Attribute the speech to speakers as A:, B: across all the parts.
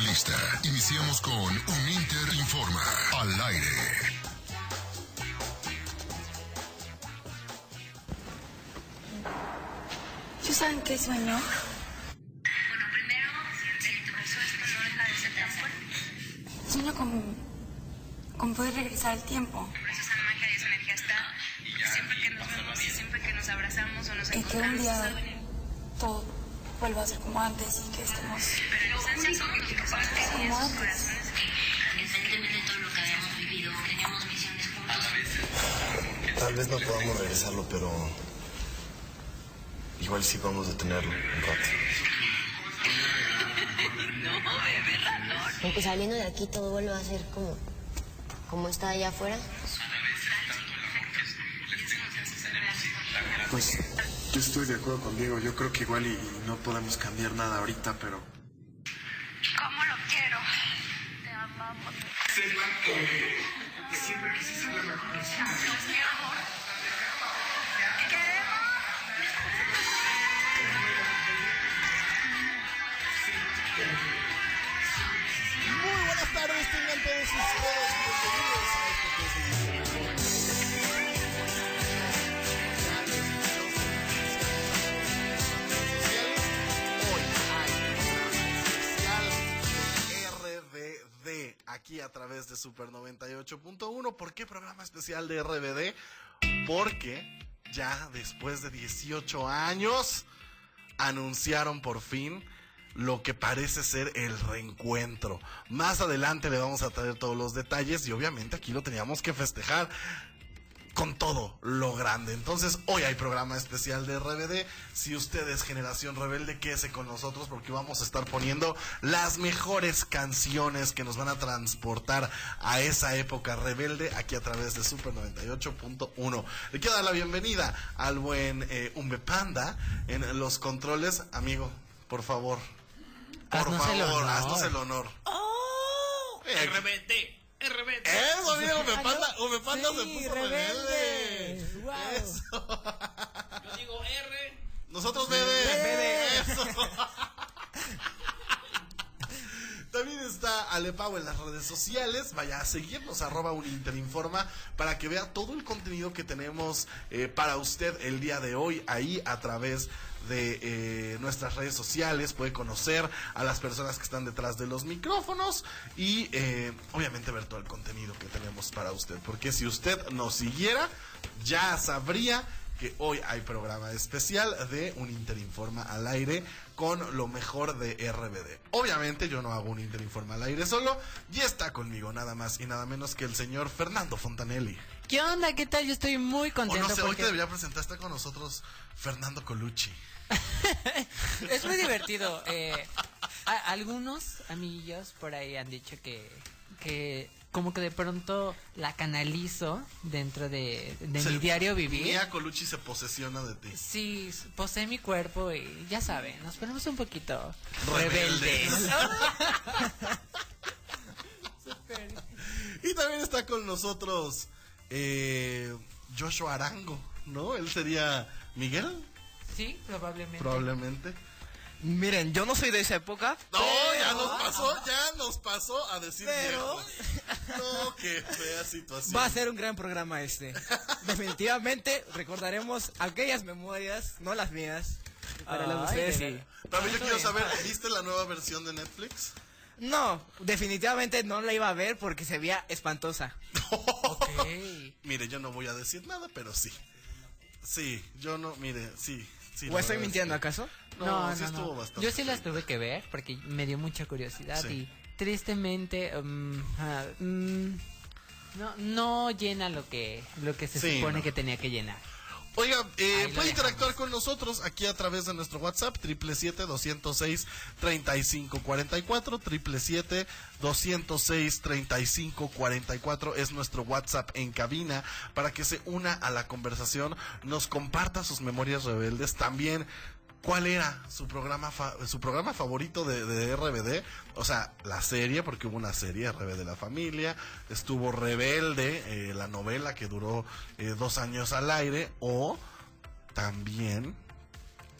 A: especialista. Iniciamos con Un Inter Informa al aire.
B: ¿Sí saben qué sueño?
C: Bueno, primero, tu no deja de ser tan fuerte.
B: Sueño con, con poder regresar al tiempo.
C: Por eso esa magia y esa energía está. Porque siempre que nos vemos y siempre que nos abrazamos o nos
B: Y que un
C: encontramos.
B: día todo vuelva a ser como antes y que estemos...
C: Independientemente de todo lo que habíamos vivido, teníamos misiones juntos.
D: Tal vez no podamos regresarlo, pero igual sí vamos a detenerlo un rato.
E: Porque saliendo de aquí todo vuelve a ser como, como está allá afuera.
F: Pues yo estoy de acuerdo con Diego. Yo creo que igual y, y no podemos cambiar nada ahorita, pero
C: ¿Cómo lo quiero? Te amamos.
F: siempre quisiste ser la mejor
C: Mi amor. Te queremos.
G: Muy buenas tardes, tengan todos ustedes bienvenidos a esto que es aquí a través de Super 98.1. ¿Por qué programa especial de RBD? Porque ya después de 18 años anunciaron por fin lo que parece ser el reencuentro. Más adelante le vamos a traer todos los detalles y obviamente aquí lo teníamos que festejar con todo lo grande. Entonces, hoy hay programa especial de RBD. Si usted es generación rebelde, quédese con nosotros porque vamos a estar poniendo las mejores canciones que nos van a transportar a esa época rebelde aquí a través de Super 98.1. Le quiero dar la bienvenida al buen eh, Umbe Panda en los controles. Amigo, por favor. Por
H: Haznos el
G: favor,
H: honor.
G: haznos el honor. Eh,
H: RBD, RBD.
G: eso, amigo, Umbe Panda, Umbe Panda se
H: Sí,
G: puso
H: rebelde.
G: rebelde.
H: Wow.
G: Eso.
H: Yo digo R.
G: Nosotros bebé.
H: Bebé.
G: Eso. También está Alepao en las redes sociales. Vaya a seguirnos, arroba Uninterinforma, para que vea todo el contenido que tenemos eh, para usted el día de hoy ahí a través de eh, nuestras redes sociales. Puede conocer a las personas que están detrás de los micrófonos y eh, obviamente ver todo el contenido que tenemos para usted. Porque si usted nos siguiera, ya sabría que hoy hay programa especial de un Interinforma al aire con lo mejor de RBD. Obviamente yo no hago un Interinforma al aire solo y está conmigo nada más y nada menos que el señor Fernando Fontanelli.
H: ¿Qué onda? ¿Qué tal? Yo estoy muy contento
G: no sé, hoy te debería presentar está con nosotros Fernando Colucci.
H: es muy divertido. Eh, a- algunos amiguillos por ahí han dicho que, que como que de pronto la canalizo dentro de, de
G: Se-
H: mi diario vivir.
G: Mia Colucci se posesiona de ti.
H: Sí, posee mi cuerpo y ya saben, nos ponemos un poquito
G: Rebeldes.
H: rebeldes.
G: Y también está con nosotros eh, Joshua Arango, ¿no? Él sería Miguel,
H: sí, probablemente.
G: probablemente.
I: Miren, yo no soy de esa época.
G: No, ya nos pasó, ya nos pasó a decir
I: Pero-
G: viejo. No, qué fea situación.
I: Va a ser un gran programa este. Definitivamente recordaremos aquellas memorias, no las mías. Para las de
H: Ay,
I: ustedes
H: de
I: sí.
G: Pero yo quiero saber, ¿viste la nueva versión de Netflix?
I: No, definitivamente no la iba a ver porque se veía espantosa.
H: Ok.
G: Mire, yo no voy a decir nada, pero sí. Sí, yo no, mire, sí. Sí
I: ¿O estoy
G: es
I: mintiendo
G: que-
I: acaso?
G: No, sí estuvo bastante.
H: Yo sí las tuve que ver porque me dio mucha curiosidad
G: Sí.
H: y tristemente um, ah, mm, no no llena lo que lo que se
G: Sí,
H: supone
G: no.
H: que tenía que llenar.
G: Oiga, eh, puede interactuar con nosotros aquí a través de nuestro WhatsApp, 777-206-3544, 777-206-3544 es nuestro WhatsApp en cabina para que se una a la conversación, nos comparta sus memorias rebeldes, también cuál era su programa fa- su programa favorito de, de RBD, o sea, la serie, porque hubo una serie RBD la familia, estuvo Rebelde, eh, la novela que duró eh, dos años al aire, o también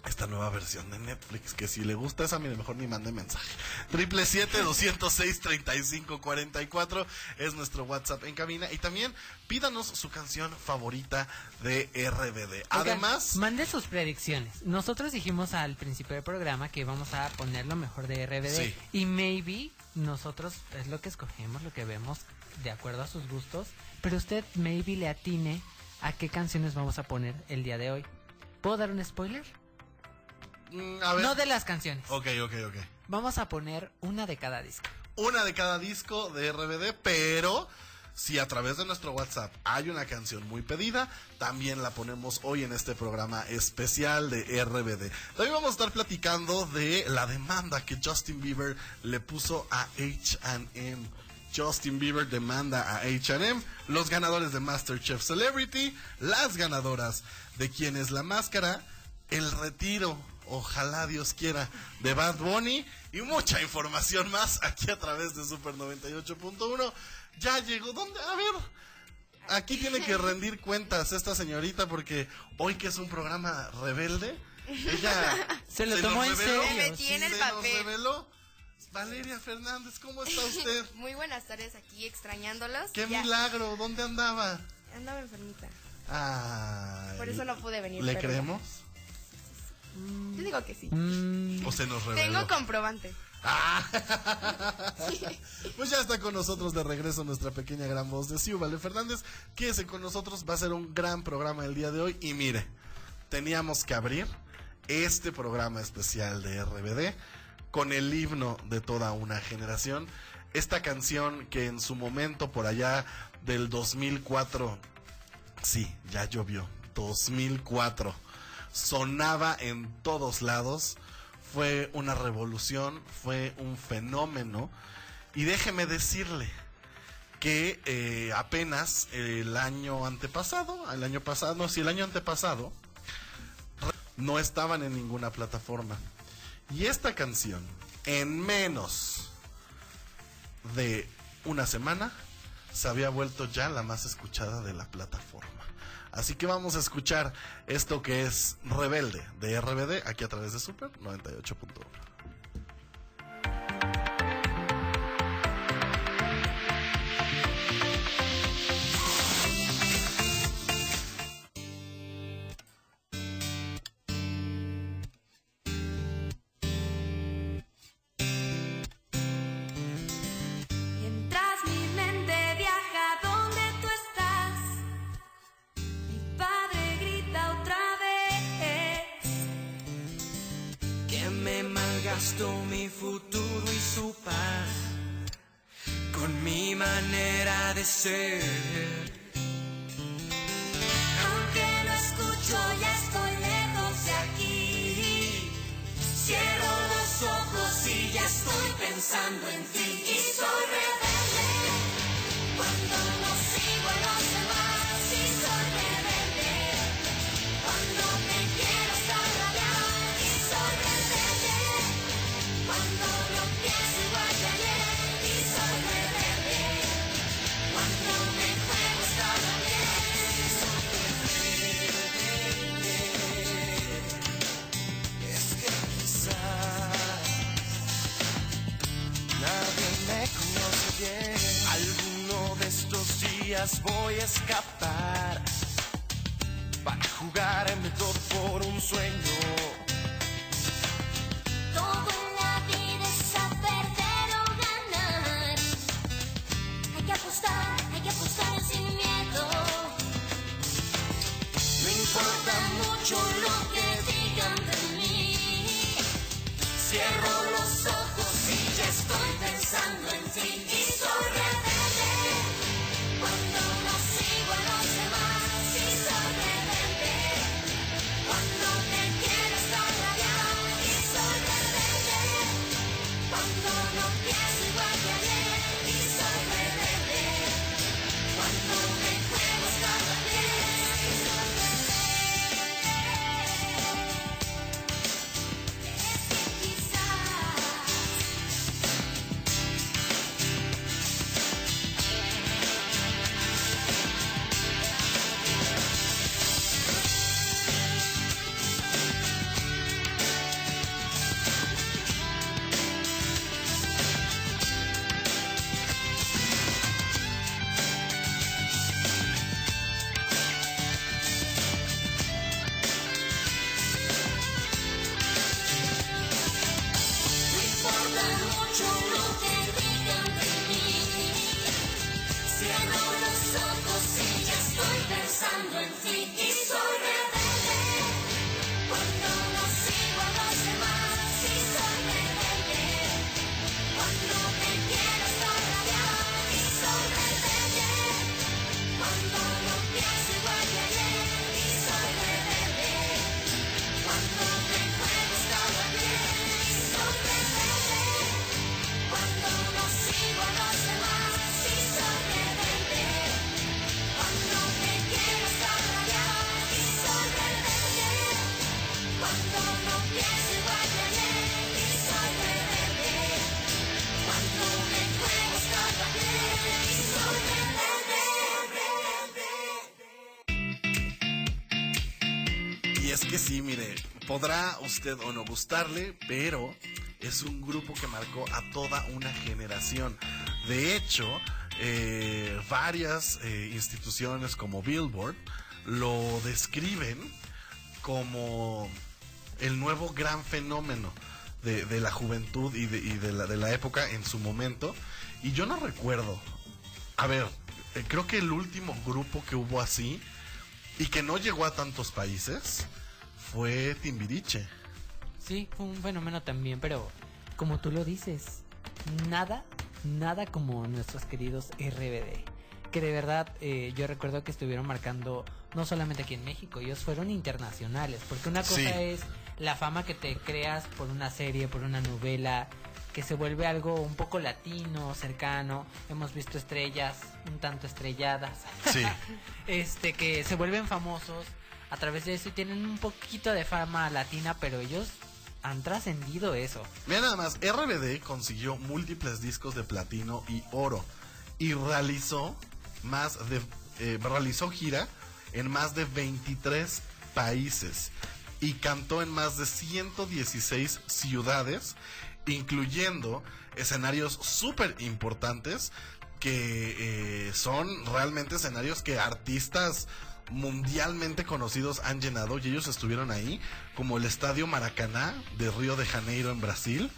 G: esta nueva versión de Netflix. Que si le gusta esa, mire, mejor ni mande mensaje. Triple siete doscientos seis treinta y cinco cuarenta y cuatro es nuestro WhatsApp en cabina. Y también pídanos su canción favorita de RBD.
H: Oigan,
G: Además,
H: mande sus predicciones. Nosotros dijimos al principio del programa que vamos a poner lo mejor de RBD.
G: Sí.
H: Y maybe nosotros es lo que escogemos, lo que vemos de acuerdo a sus gustos. Pero usted maybe le atine a qué canciones vamos a poner el día de hoy. ¿Puedo dar un spoiler?
G: Mm, a ver.
H: No de las canciones.
G: Ok, ok, ok.
H: Vamos a poner una de cada disco.
G: una de cada disco de RBD, pero si a través de nuestro WhatsApp hay una canción muy pedida, también la ponemos hoy en este programa especial de RBD. También vamos a estar platicando de la demanda que Justin Bieber le puso a H&M. Justin Bieber demanda a H&M, los ganadores de MasterChef Celebrity, las ganadoras de Quién es la Máscara, el retiro, ojalá Dios quiera, de Bad Bunny y mucha información más aquí a través de Super 98.1. Ya llegó, ¿dónde? A ver, aquí tiene que rendir cuentas esta señorita porque hoy que es un programa rebelde, ella
H: Se lo
G: nos
H: tomó en
G: reveló,
H: serio.
J: Me metí en el
G: se nos
J: papel.
G: reveló. Valeria Fernández, ¿cómo está usted?
J: Muy buenas tardes aquí extrañándolos.
G: ¡Qué
J: Ya
G: milagro! ¿Dónde andaba?
J: Andaba enfermita.
G: Ay,
J: Por eso no pude venir.
G: ¿Le
J: pero-
G: creemos?
J: Yo digo que sí.
H: Mm,
G: ¿O se nos reveló?
J: Tengo comprobante.
G: Ah. Pues ya está con nosotros de regreso nuestra pequeña gran voz de Ciu, Vale Fernández. Quédese con nosotros, va a ser un gran programa el día de hoy. Y mire, teníamos que abrir este programa especial de RBD con el himno de toda una generación. Esta canción que en su momento, por allá del 2004, sí, ya llovió, 2004, sonaba en todos lados fue una revolución, fue un fenómeno. Y déjeme decirle que eh, apenas el año antepasado, el año pasado, no, si el año antepasado, no estaban en ninguna plataforma. Y esta canción, en menos de una semana, se había vuelto ya la más escuchada de la plataforma. Así que vamos a escuchar esto que es Rebelde de RBD aquí a través de Super 98.1. podrá usted o no gustarle, pero es un grupo que marcó a toda una generación. De hecho, eh, varias eh, instituciones como Billboard lo describen como el nuevo gran fenómeno de, de la juventud y, de, y de la, de la época en su momento. Y yo no recuerdo. A ver, eh, creo que el último grupo que hubo así y que no llegó a tantos países fue Timbiriche.
H: Sí, fue un fenómeno también, pero como tú lo dices, nada, nada como nuestros queridos RBD. Que de verdad eh, yo recuerdo que estuvieron marcando no solamente aquí en México, ellos fueron internacionales. Porque una cosa
G: Sí.
H: es la fama que te creas por una serie, por una novela, que se vuelve algo un poco latino, cercano. Hemos visto estrellas un tanto estrelladas.
G: Sí.
H: este que se vuelven famosos a través de eso tienen un poquito de fama latina, pero ellos han trascendido eso.
G: Mira nada más, RBD consiguió múltiples discos de platino y oro y realizó más de eh, realizó gira en más de 23 países y cantó en más de 116 ciudades, incluyendo escenarios súper importantes que eh, son realmente escenarios que artistas mundialmente conocidos han llenado y ellos estuvieron ahí, como el Estadio Maracaná de Río de Janeiro en Brasil,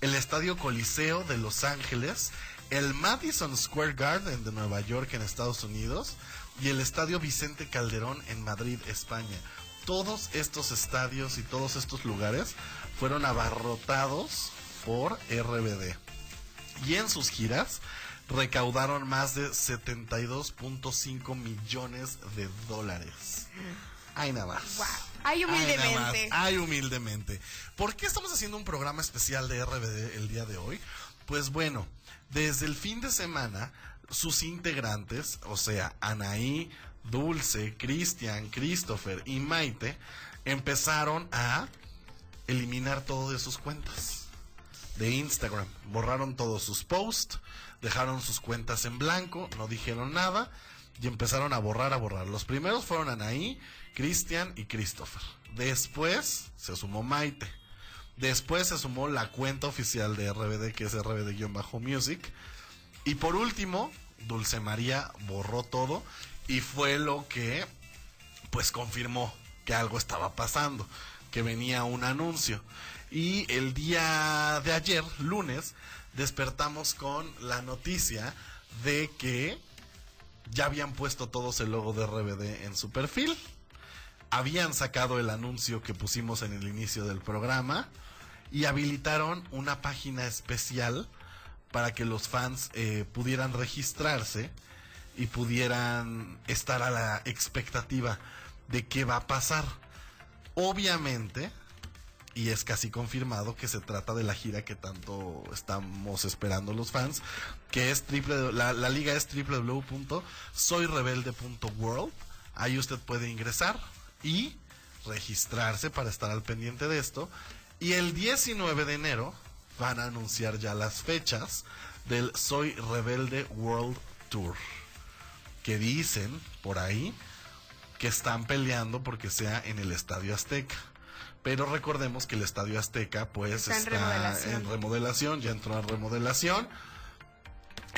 G: el Estadio Coliseo de Los Ángeles, el Madison Square Garden de Nueva York en Estados Unidos y el Estadio Vicente Calderón en Madrid, España. Todos estos estadios y todos estos lugares fueron abarrotados por RBD. Y en sus giras recaudaron más de 72.5 millones de dólares. Ay, nada más.
J: Ay,
G: Ay, nada más.
J: humildemente.
G: Ay, humildemente. ¿Por qué estamos haciendo un programa especial de RBD el día de hoy? Pues bueno, desde el fin de semana, sus integrantes, o sea, Anaí, Dulce, Cristian, Christopher y Maite, empezaron a eliminar todo de sus cuentas de Instagram. Borraron todos sus posts, dejaron sus cuentas en blanco, no dijeron nada y empezaron a borrar, a borrar. Los primeros fueron Anaí, Cristian y Christopher. Después se sumó Maite. Después se sumó la cuenta oficial de RBD, que es RBD-Music. Y por último, Dulce María borró todo y fue lo que pues confirmó que algo estaba pasando, que venía un anuncio. Y el día de ayer, lunes, despertamos con la noticia de que ya habían puesto todos el logo de RBD en su perfil. Habían sacado el anuncio que pusimos en el inicio del programa y habilitaron una página especial para que los fans eh, pudieran registrarse y pudieran estar a la expectativa de qué va a pasar. Obviamente, y es casi confirmado que se trata de la gira que tanto estamos esperando los fans, que es triple, la, la liga es www.soyrebelde.world. Ahí usted puede ingresar y registrarse para estar al pendiente de esto. Y el 19 de enero van a anunciar ya las fechas del Soy Rebelde World Tour. Que dicen por ahí que están peleando porque sea en el Estadio Azteca. Pero recordemos que el Estadio Azteca pues
J: Está en
G: está,
J: remodelación.
G: en remodelación, ya entró en remodelación.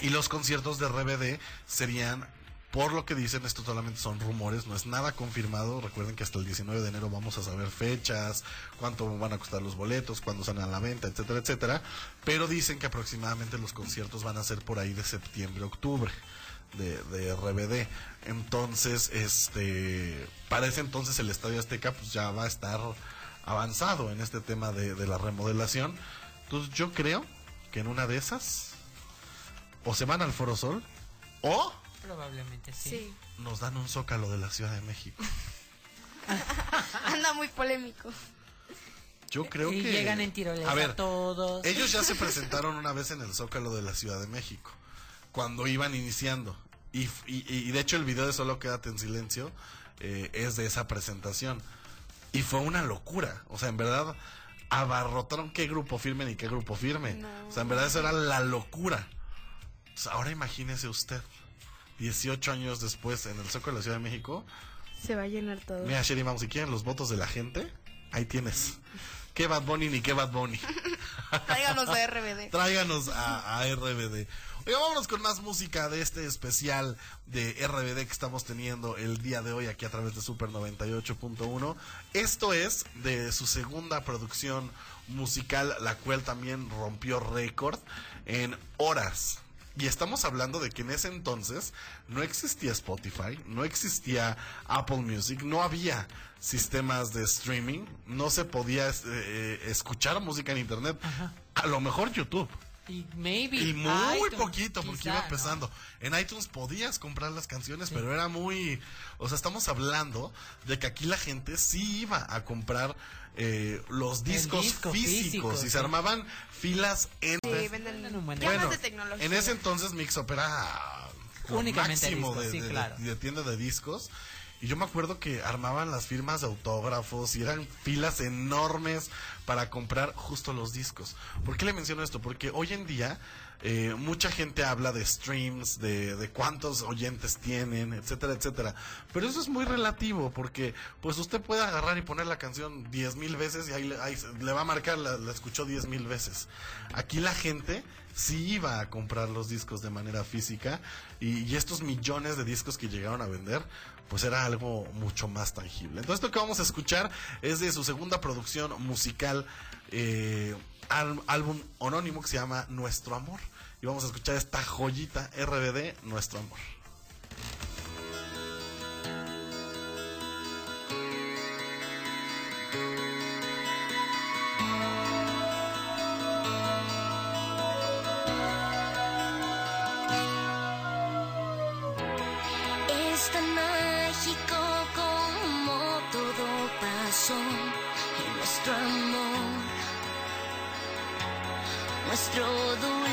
G: Y los conciertos de RBD serían, por lo que dicen, esto solamente son rumores, no es nada confirmado. Recuerden que hasta el 19 de enero vamos a saber fechas, cuánto van a costar los boletos, cuándo salen a la venta, etcétera, etcétera. Pero dicen que aproximadamente los conciertos van a ser por ahí de septiembre, octubre de, de RBD. Entonces, este, para ese entonces el Estadio Azteca pues ya va a estar avanzado en este tema de, de la remodelación. Entonces yo creo que en una de esas o se van al Foro Sol o
H: Probablemente sí.
J: Sí.
G: nos dan un zócalo de la Ciudad de México.
J: Anda muy polémico.
G: Yo creo
H: y
G: que
H: llegan en tirolesa
G: A ver,
H: todos.
G: Ellos ya se presentaron una vez en el Zócalo de la Ciudad de México, cuando iban iniciando. Y, y- y de hecho el video de Solo Quédate en Silencio eh, es de esa presentación. Y fue una locura. O sea, en verdad, abarrotaron qué grupo firme ni qué grupo firme. O sea, en verdad eso era la locura. Ahora imagínese usted, 18 años después en el Zócalo de la Ciudad de México.
J: Se va a llenar todo.
G: Mira, Sherry Mouse, si quieren los votos de la gente, Ahí tienes. ¿Qué Bad Bunny ni qué Bad Bunny?
J: Tráiganos a RBD.
G: Tráiganos a, a RBD. Oiga, vámonos con más música de este especial de RBD que estamos teniendo el día de hoy aquí a través de Super 98.1. Esto es de su segunda producción musical, la cual también rompió récord en horas. Y estamos hablando de que en ese entonces no existía Spotify, no existía Apple Music, no había sistemas de streaming, no se podía eh, eh, escuchar música en Internet. A lo mejor YouTube.
H: Y maybe.
G: Y muy
H: iTunes,
G: poquito, porque
H: quizá,
G: iba
H: ¿no?
G: empezando. En iTunes podías comprar las canciones, pero era muy... O sea, estamos hablando de que aquí la gente sí iba a comprar eh, los discos
H: disco
G: físicos
H: físico,
G: y
H: sí.
G: se armaban filas en...
J: Sí, venden
H: un buen
J: temas
G: Bueno,
J: de tecnología.
G: en ese entonces Mixup era
H: Únicamente
G: máximo
H: discos,
G: de,
H: sí,
G: de-
H: claro.
G: de tienda de discos. Y yo me acuerdo que armaban las firmas de autógrafos y eran filas enormes para comprar justo los discos. ¿Por qué le menciono esto? Porque hoy en día eh, mucha gente habla de streams, de, cuántos oyentes tienen, etcétera, etcétera. Pero eso es muy relativo porque pues usted puede agarrar y poner la canción diez mil veces y ahí, ahí le va a marcar, la, la escuchó diez mil veces. Aquí la gente sí iba a comprar los discos de manera física y estos millones de discos que llegaron a vender pues era algo mucho más tangible. Entonces esto que vamos a escuchar es de su segunda producción musical, eh, álbum anónimo que se llama Nuestro Amor. Y vamos a escuchar esta joyita RBD, Nuestro Amor.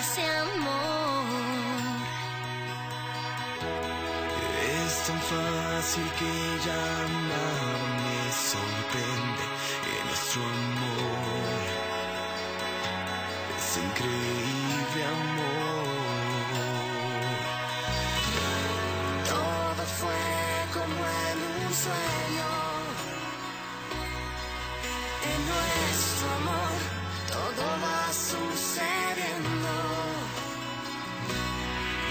B: Dulce amor.
K: Es tan fácil que llamar me sorprende en nuestro amor. Es increíble amor.
B: Todo fue como en un sueño. En nuestro amor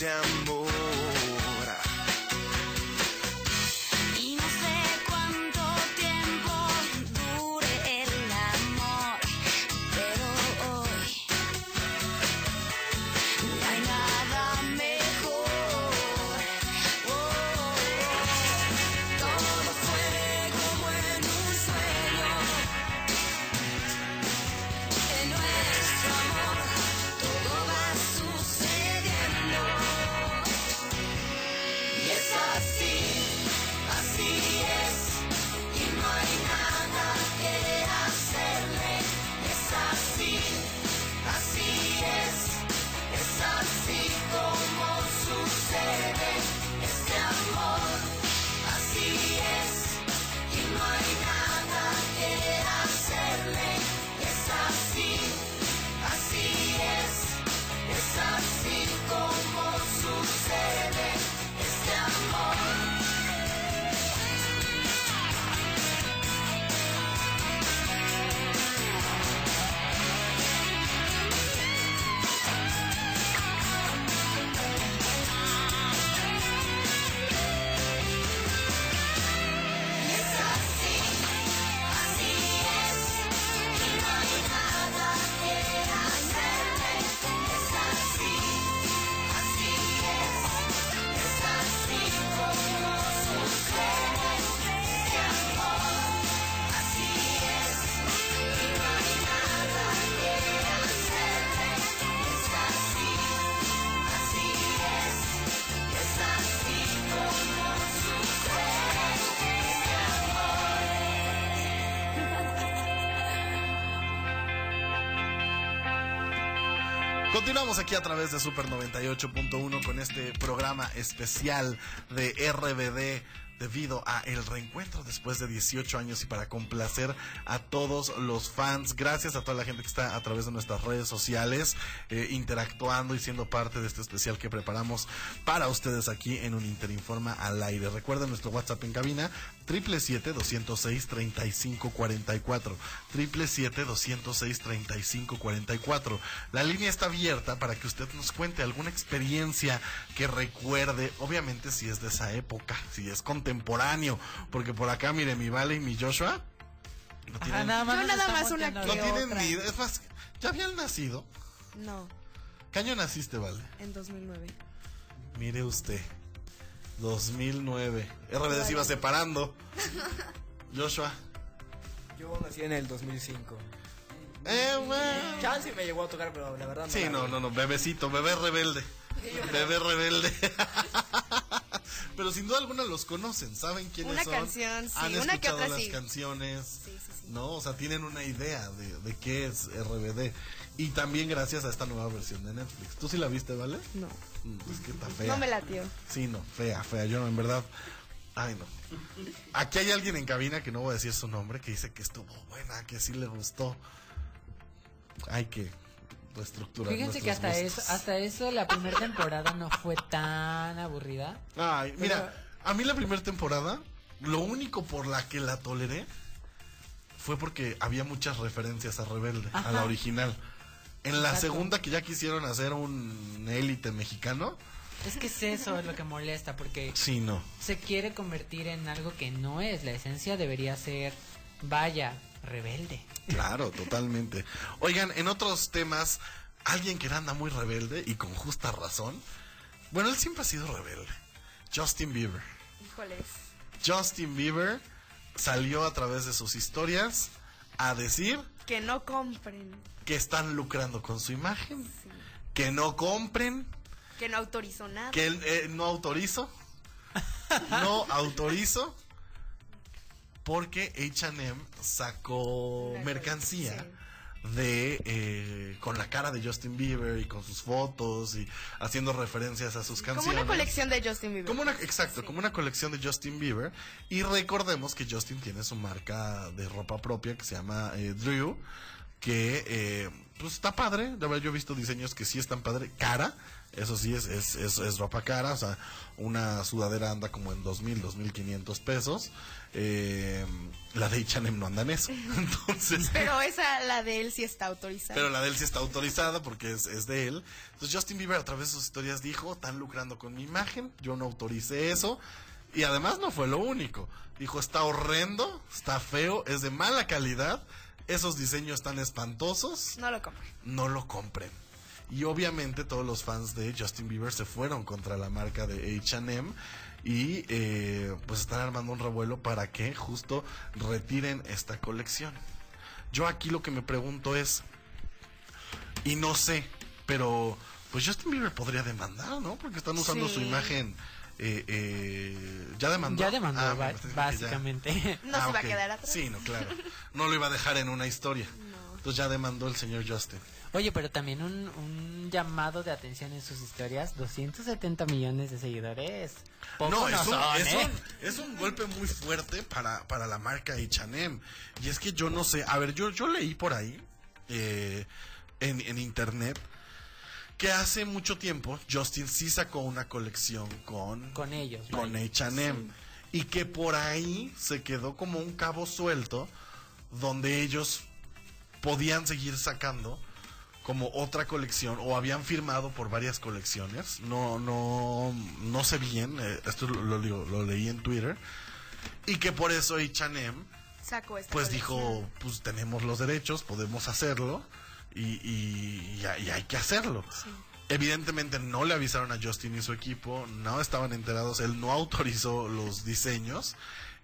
K: down. Assim, assim.
G: Continuamos aquí a través de Super 98.1 con este programa especial de RBD debido a el reencuentro después de 18 años y para complacer a todos los fans. Gracias a toda la gente que está a través de nuestras redes sociales eh, interactuando y siendo parte de este especial que preparamos para ustedes aquí en un Interinforma al aire. Recuerden nuestro WhatsApp en cabina 777-206-3544. 777-206-3544. La línea está abierta para que usted nos cuente alguna experiencia que recuerde, obviamente si es de esa época, si es contemporáneo, porque por acá, mire, mi Vale y mi Joshua. No
H: Ajá,
G: tienen,
H: nada más
J: Yo nada más una
G: no
J: que
G: tienen
J: otra.
G: Es más, ¿ya habían nacido?
J: No,
G: ¿Qué año naciste, Vale?
J: en 2009.
G: Mire usted. 2009. RBD se iba separando. Joshua.
I: Yo nací en el 2005.
G: Eh, bueno.
I: Chance me llegó a tocar, pero la verdad no.
G: Sí, no, no, no, bebecito, bebé rebelde. Bebé rebelde. Pero sin duda alguna los conocen, saben quiénes
J: Una
G: son.
J: canción, sí,
G: Han
J: una que
G: escuchado
J: otra
G: las
J: sí.
G: canciones.
J: Sí, sí, sí.
G: No, o sea, tienen una idea de, de qué es RBD. Y también gracias a esta nueva versión de Netflix. ¿Tú sí la viste, vale?
J: No,
G: Es que está fea.
J: no me latió.
G: Sí, no, fea, fea. Yo en verdad. Ay, no. Aquí hay alguien en cabina que no voy a decir su nombre que dice que estuvo buena, que sí le gustó. Hay que reestructurar.
H: Fíjense que hasta
G: gustos.
H: eso, hasta eso la primera temporada no fue tan aburrida.
G: Ay, mira, a mí la primera temporada, lo único por la que la toleré fue porque había muchas referencias a Rebelde, a la
H: Ajá.
G: original. En la
H: Exacto.
G: segunda que ya quisieron hacer un élite mexicano,
H: Es que es eso lo que molesta, porque
G: sí, no.
H: se quiere convertir en algo que no es. La esencia debería ser, vaya, rebelde.
G: Claro, totalmente. Oigan, en otros temas, alguien que anda muy rebelde y con justa razón. Bueno, él siempre ha sido rebelde. Justin Bieber.
J: Híjoles.
G: Justin Bieber salió a través de sus historias a decir
J: Que no compren,
G: que están lucrando con su imagen, que no compren,
J: que no autorizó nada.
G: que eh, no autorizo, no autorizo, porque H&M sacó mercancía. De eh, con la cara de Justin Bieber y con sus fotos y haciendo referencias a sus
J: Como
G: canciones.
J: una colección de Justin Bieber.
G: Como una, exacto, como una colección de Justin Bieber. Y recordemos que Justin tiene su marca de ropa propia que se llama eh, Drew. Que eh, pues está padre. De verdad, yo he visto diseños que sí están padre. Cara. Eso sí es, es, es, es ropa cara. O sea, una sudadera anda como en 2.000, 2.500 pesos. Eh, la de H&M no anda en eso. Entonces...
J: Pero esa, la de él sí está autorizada.
G: Pero la de él sí está autorizada porque es, es de él. Entonces Justin Bieber a través de sus historias dijo, están lucrando con mi imagen, yo no autoricé eso. Y además no fue lo único. Dijo, está horrendo, está feo, es de mala calidad, esos diseños tan espantosos,
J: No lo compren.
G: no lo compren. Y obviamente todos los fans de Justin Bieber se fueron contra la marca de HM y eh, pues están armando un revuelo para que justo retiren esta colección. Yo aquí lo que me pregunto es, y no sé, pero pues Justin Bieber podría demandar, ¿no? Porque están usando
J: Sí.
G: su imagen. eh, eh, ya demandó.
H: Ya demandó,
G: Ah, ya.
H: básicamente.
J: No
G: Ah,
J: se va a quedar atrás.
G: Sí, no, claro. No lo iba a dejar en una historia. Entonces ya demandó el señor Justin.
H: Oye, pero también un, un llamado de atención en sus historias. 270 millones de seguidores. Poco
G: No, es un,
H: son,
G: es,
H: ¿eh?
G: un, es un golpe muy fuerte para, para la marca H&M. Y es que yo no sé, a ver, yo, yo leí por ahí, eh, en, en internet, que hace mucho tiempo Justin sí sacó una colección con,
H: Con ellos.
G: con. H&M. Y que por ahí se quedó como un cabo suelto, donde ellos podían seguir sacando como otra colección o habían firmado por varias colecciones. No, no, no sé bien. eh, esto lo, lo digo- lo leí en Twitter. Y que por eso H&M pues
J: colección.
G: dijo, pues tenemos los derechos, podemos hacerlo y, y- y hay- y hay que hacerlo. Evidentemente no le avisaron a Justin y su equipo, no estaban enterados, él no autorizó los diseños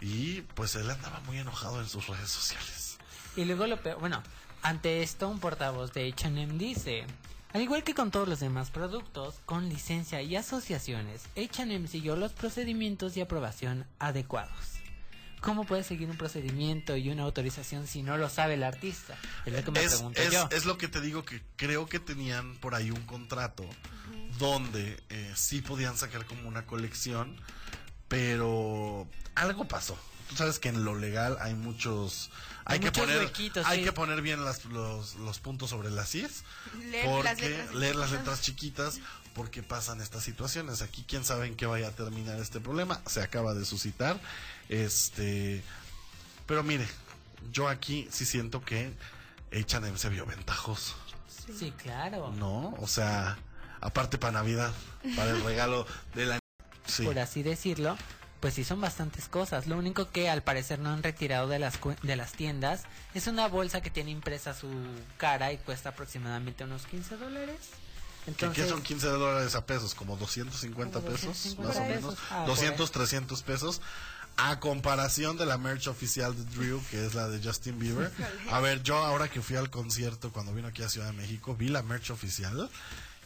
G: y pues él andaba muy enojado en sus redes sociales.
H: Y luego lo peor, bueno, ante esto un portavoz de H&M dice, al igual que con todos los demás productos, con licencia y asociaciones, H&M siguió los procedimientos y aprobación adecuados. ¿cómo puede seguir un procedimiento y una autorización si no lo sabe el artista? Es lo que me
G: es,
H: pregunto
G: es-
H: yo.
G: es lo que te digo que creo que tenían por ahí un contrato donde eh, sí podían sacar como una colección, pero algo pasó. Tú sabes que en lo legal hay muchos hay,
H: Hay
G: que
H: muchos
G: poner
H: huequitos,
G: hay
H: sí.
G: que poner bien las- los, los puntos sobre las IES
J: Leer
G: porque
J: las letras
G: leer las
J: chiquitas.
G: letras chiquitas porque pasan estas situaciones. Aquí quién sabe en qué vaya a terminar este problema. Se acaba de suscitar. Este, pero mire, yo aquí sí siento que H&M se vio ventajoso,
H: Sí, claro.
G: ¿no? O sea, aparte para Navidad, para el regalo de la sí.
H: Por así decirlo, pues sí son bastantes cosas. Lo único que al parecer no han retirado de las, de las tiendas es una bolsa que tiene impresa su cara y cuesta aproximadamente unos 15 dólares.
G: ¿Qué,
H: Entonces,
G: qué son 15 dólares a pesos? ¿Como 250
H: Como
G: pesos?
H: 250
G: más o menos.
H: Ah, por
G: 200, 300 pesos. A comparación de la merch oficial de Drew, que es la de Justin Bieber. A ver, yo ahora que fui al concierto cuando vino aquí a Ciudad de México, vi la merch oficial.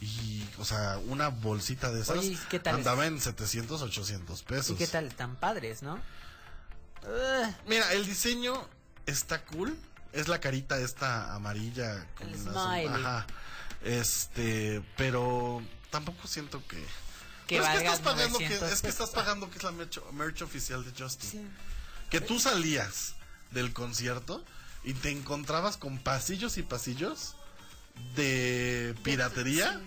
G: Y, o sea, una bolsita de esas
H: Oye, ¿y qué tal
G: andaba en 700, 800 pesos.
H: ¿Y qué tal? Están padres, ¿no? Ugh,
G: Mira, el diseño está cool. Es la carita esta amarilla. con
H: El
G: las-
H: smiley.
G: Ajá. Este, pero tampoco siento que...
H: que
G: Pero es que estás pagando que,
H: 900
G: es que estás pagando que es la merch, merch oficial de Justin. Que tú salías del concierto y te encontrabas con pasillos y pasillos de piratería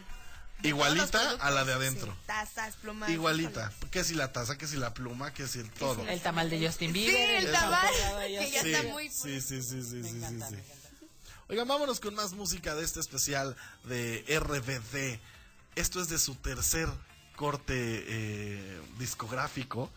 G: igualita a la de adentro.
J: Tazas, plumas.
G: Igualita. Que si la taza, que si la pluma, que si el todo.
H: El tamal de Justin
J: Sí,
H: Bieber.
J: el
G: Eso.
J: tamal. Que ya
G: Sí,
J: está muy.
G: sí, sí, sí, sí,
H: Me
G: sí,
H: encanta,
G: sí, sí. Oigan, vámonos con más música de este especial de RBD. Esto es de su tercer corte eh, discográfico.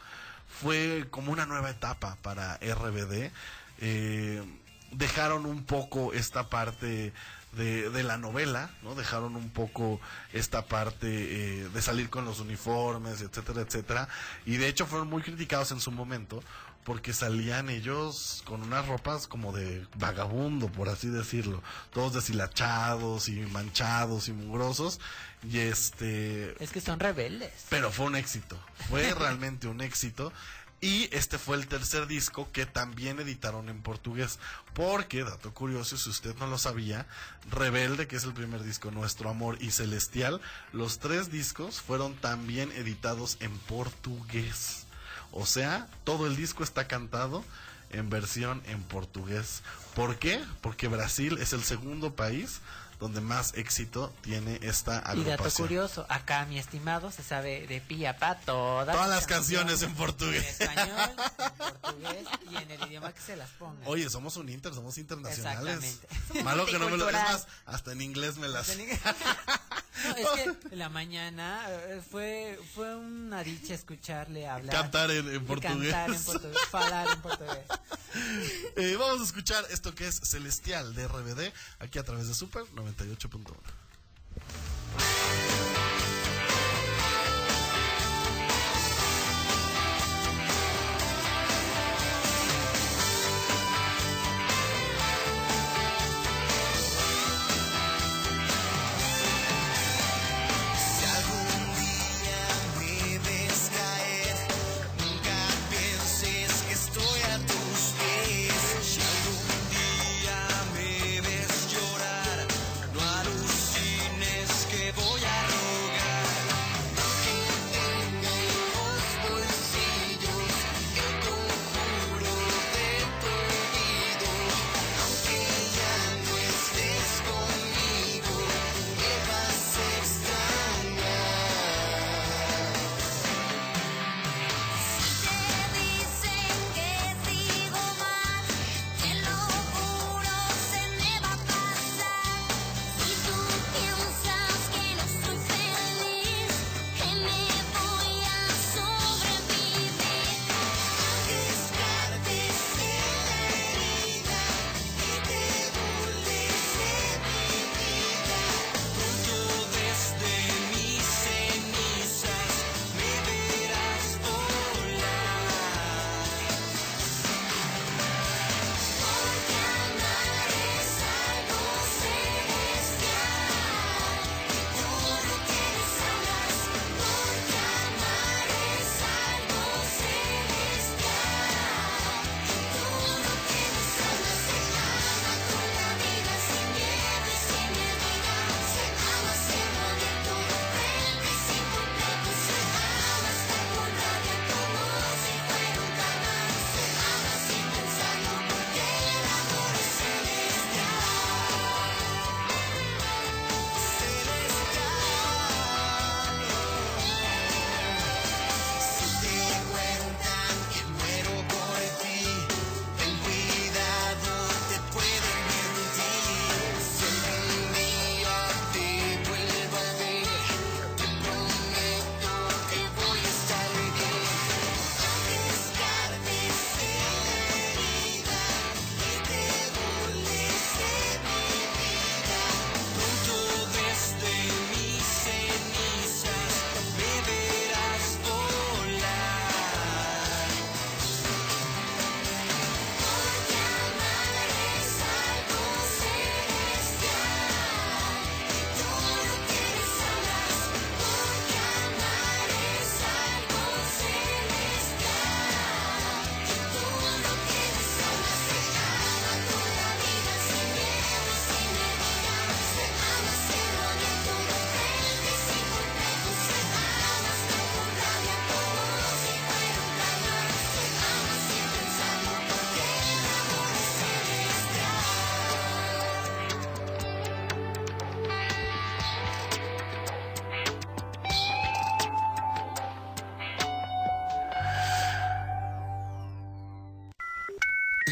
G: Fue como una nueva etapa para RBD. Eh, dejaron un poco esta parte de, de la novela, ¿no? Dejaron un poco esta parte eh, de salir con los uniformes, etcétera, etcétera. Y de hecho fueron muy criticados en su momento porque salían ellos con unas ropas como de vagabundo, por así decirlo, todos deshilachados y manchados y mugrosos y este
H: Es que son rebeldes.
G: pero fue un éxito, fue realmente un éxito. Y este fue el tercer disco que también editaron en portugués. Porque, dato curioso, si usted no lo sabía, Rebelde, que es el primer disco, Nuestro Amor y Celestial, los tres discos fueron también editados en portugués. O sea, todo el disco está cantado en versión en portugués. ¿Por qué? Porque Brasil es el segundo país donde más éxito tiene esta
H: Y dato
G: agrupación.
H: curioso, acá mi estimado se sabe de pie a pa todas,
G: Todas las canciones en portugués.
H: En español, en portugués y en el idioma que se las ponga.
G: Oye, somos un inter, somos internacionales.
H: Exactamente.
G: Malo que no me lo... Más, hasta en inglés me las...
H: No, es que en la mañana eh, fue fue una dicha escucharle hablar.
G: Cantar en, portugués.
H: Cantar en portugués, falar en portugués.
G: Eh, vamos a escuchar esto que es Celestial de RBD, aquí a través de Super 98.1.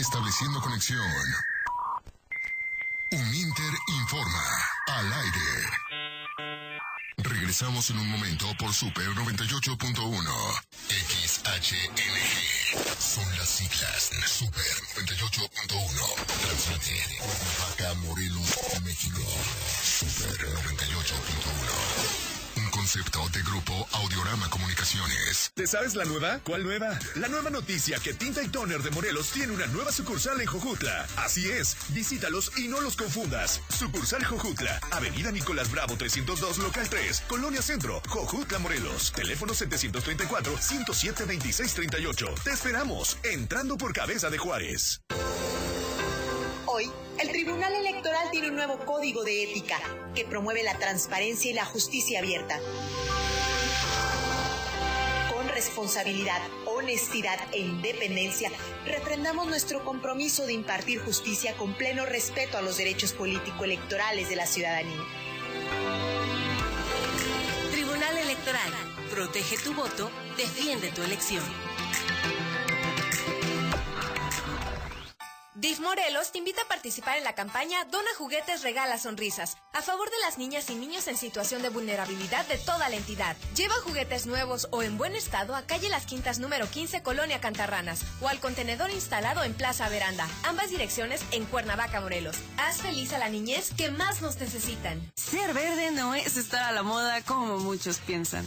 A: estableciendo conexión. Uninter informa al aire. Regresamos en un momento por Super 98.1. XHNG. Son las siglas Super 98.1. Transmite Cuernavaca, Morelos, México. Super 98.1. Un concepto de grupo Audiorama Comunicaciones.
L: ¿Te sabes la nueva? ¿Cuál nueva? La nueva noticia que Tinta y Toner de Morelos tiene una nueva sucursal en Jojutla. Así es, visítalos y no los confundas. Sucursal Jojutla, Avenida Nicolás Bravo 302, local 3, Colonia Centro, Jojutla, Morelos. Teléfono 734-107-2638. Te esperamos, entrando por Cabeza de Juárez.
M: Hoy, el Tribunal Electoral tiene un nuevo código de ética que promueve la transparencia y la justicia abierta. Con responsabilidad, honestidad e independencia, refrendamos nuestro compromiso de impartir justicia con pleno respeto a los derechos político-electorales de la ciudadanía.
N: Tribunal Electoral. Protege tu voto, defiende tu elección.
O: DIF Morelos te invita a participar en la campaña Dona Juguetes Regala Sonrisas, a favor de las niñas y niños en situación de vulnerabilidad de toda la entidad. Lleva juguetes nuevos o en buen estado a calle Las Quintas número 15, Colonia Cantarranas, o al contenedor instalado en Plaza Veranda, ambas direcciones en Cuernavaca, Morelos. Haz feliz a la niñez que más nos necesitan.
P: Ser verde no es estar a la moda como muchos piensan.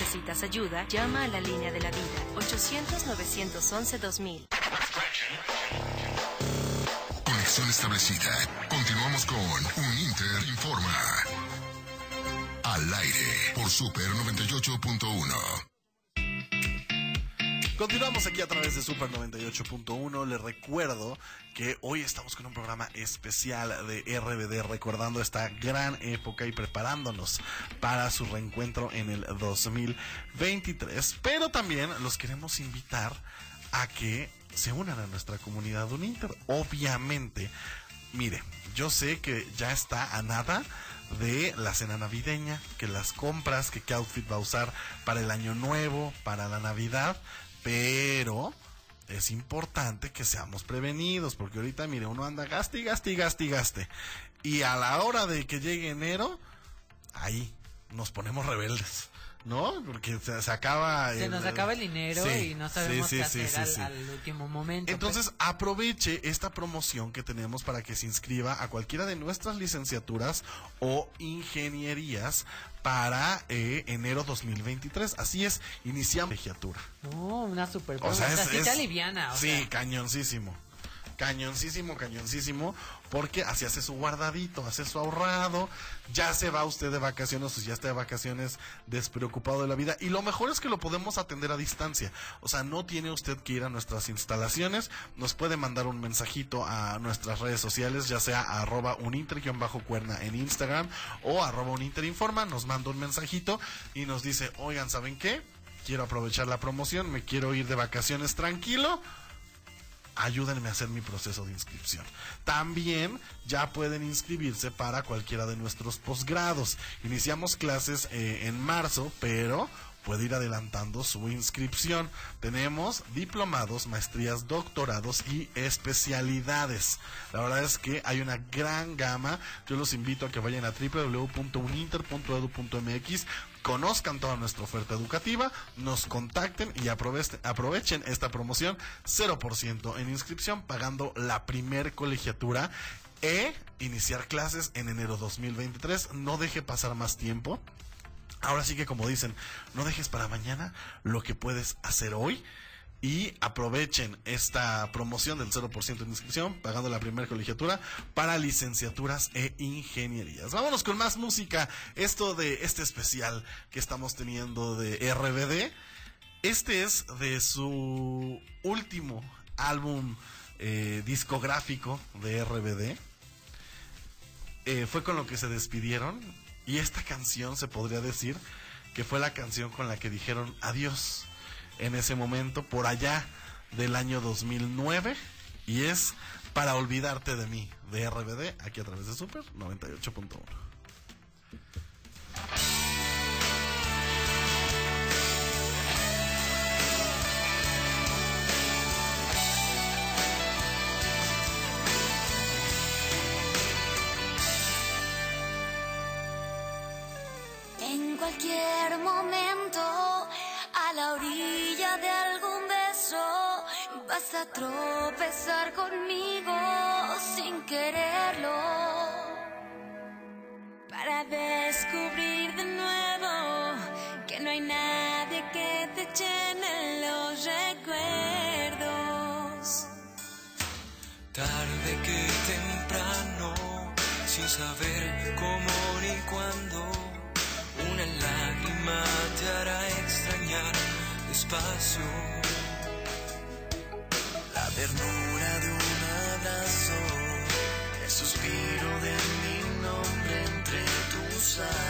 N: necesitas ayuda, llama a la línea de la vida 800-911-2000.
A: Conexión establecida. Continuamos con Uninter Informa. Al aire por Super 98.1.
G: Continuamos aquí a través de Super 98.1. Les recuerdo que hoy estamos con un programa especial de RBD, recordando esta gran época y preparándonos para su reencuentro en el 2023. Pero también los queremos invitar a que se unan a nuestra comunidad Uninter. Obviamente, mire, yo sé que ya está a nada de la cena navideña, que las compras, que qué outfit va a usar para el año nuevo, para la Navidad, pero es importante que seamos prevenidos, porque ahorita, mire, uno anda gaste y gaste y gaste y gaste. Y a la hora de que llegue enero, ahí nos ponemos rebeldes. ¿No? Porque se, se acaba.
H: Se
G: el-
H: nos acaba el dinero
G: Sí,
H: y no sabemos
G: sí,
H: qué
G: sí,
H: hacer
G: sí,
H: al, último momento.
G: Entonces aproveche esta promoción que tenemos para que se inscriba a cualquiera de nuestras licenciaturas o ingenierías para eh, enero 2023. Así es, iniciamos colegiatura.
H: No, una super
G: O sea, es, es-
H: o
G: sí,
H: sea.
G: cañoncísimo. Cañoncísimo, cañoncísimo, porque así hace su guardadito, hace su ahorrado, ya se va usted de vacaciones, o ya está de vacaciones despreocupado de la vida, y lo mejor es que lo podemos atender a distancia, o sea, no tiene usted que ir a nuestras instalaciones, nos puede mandar un mensajito a nuestras redes sociales, ya sea arroba uninter-cuerna en Instagram o arroba uninterinforma, nos manda un mensajito y nos dice, oigan, ¿saben qué? Quiero aprovechar la promoción, me quiero ir de vacaciones tranquilo, ayúdenme a hacer mi proceso de inscripción. También ya pueden inscribirse para cualquiera de nuestros posgrados. Iniciamos clases eh, en marzo, pero puede ir adelantando su inscripción. Tenemos diplomados, maestrías, doctorados y especialidades. La verdad es que hay una gran gama. Yo los invito a que vayan a www.uninter.edu.mx conozcan toda nuestra oferta educativa, nos contacten y aprovechen, esta promoción 0% en inscripción pagando la primer colegiatura e iniciar clases en enero 2023. No deje pasar más tiempo. Ahora sí que como dicen, no dejes para mañana lo que puedes hacer hoy y aprovechen esta promoción del 0% de inscripción pagando la primera colegiatura para licenciaturas e ingenierías. Vámonos con más música. Esto de este especial que estamos teniendo de RBD. Este es de su último álbum eh, discográfico de RBD. Eh, fue con lo que se despidieron y esta canción se podría decir que fue la canción con la que dijeron adiós en ese momento por allá del año 2009 y es para olvidarte de mí de RBD aquí a través de Super 98.1.
B: En a la orilla de algún beso, vas a tropezar conmigo sin quererlo. Para descubrir de nuevo que no hay nadie que te llene los recuerdos.
K: Tarde que temprano, sin saber cómo ni cuándo, una lágrima te hará La ternura de un abrazo, el suspiro de mi nombre entre tus labios.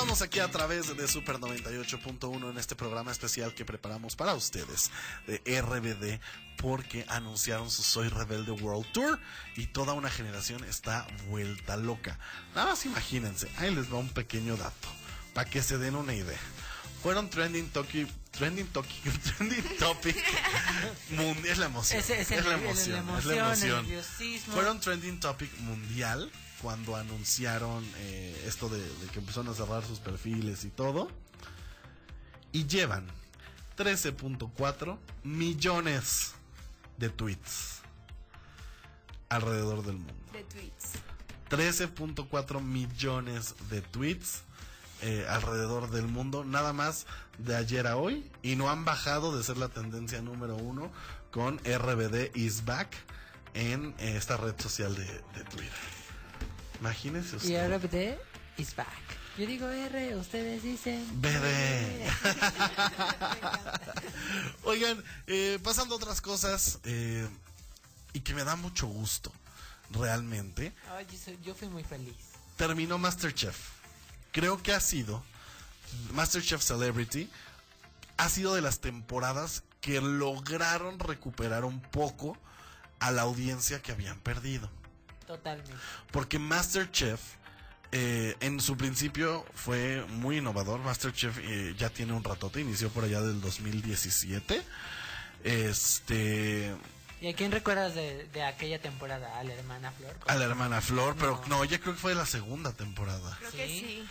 G: Continuamos aquí a través de Super 98.1 en este programa especial que preparamos para ustedes de RBD porque anunciaron su Soy Rebelde World Tour y toda una generación está vuelta loca. Nada más imagínense, ahí les va un pequeño dato para que se den una idea. Fueron trending topic, trending topic, trending topic mundial, es la emoción,
H: es
G: es,
H: el-
G: la
H: el-
G: emoción, es la
H: emoción, el.
G: Fueron trending topic mundial cuando anunciaron eh, esto de, de que empezaron a cerrar sus perfiles y todo. Y llevan 13.4 millones de tweets alrededor del mundo.
J: De tweets.
G: 13.4 millones de tweets eh, alrededor del mundo, nada más de ayer a hoy, y no han bajado de ser la tendencia número uno con RBD is back en eh, esta red social de, de Twitter. Imagínense
H: Y
G: usted.
H: RBD is back. Yo digo R, ustedes dicen
G: BD. Oigan, eh, pasando a otras cosas eh, y que me da mucho gusto, realmente.
H: Ay, yo, soy- yo fui muy feliz.
G: Terminó Masterchef. Creo que ha sido Masterchef Celebrity. Ha sido de las temporadas que lograron recuperar un poco a la audiencia que habían perdido.
H: Totalmente.
G: Porque Masterchef eh, en su principio fue muy innovador. Masterchef eh, ya tiene un ratote, inició por allá del 2017. Este.
H: ¿Y a quién recuerdas de, de aquella temporada? ¿A la hermana Flor?
G: A la hermana Flor, pero no, ya creo que fue la segunda temporada.
J: Creo que sí.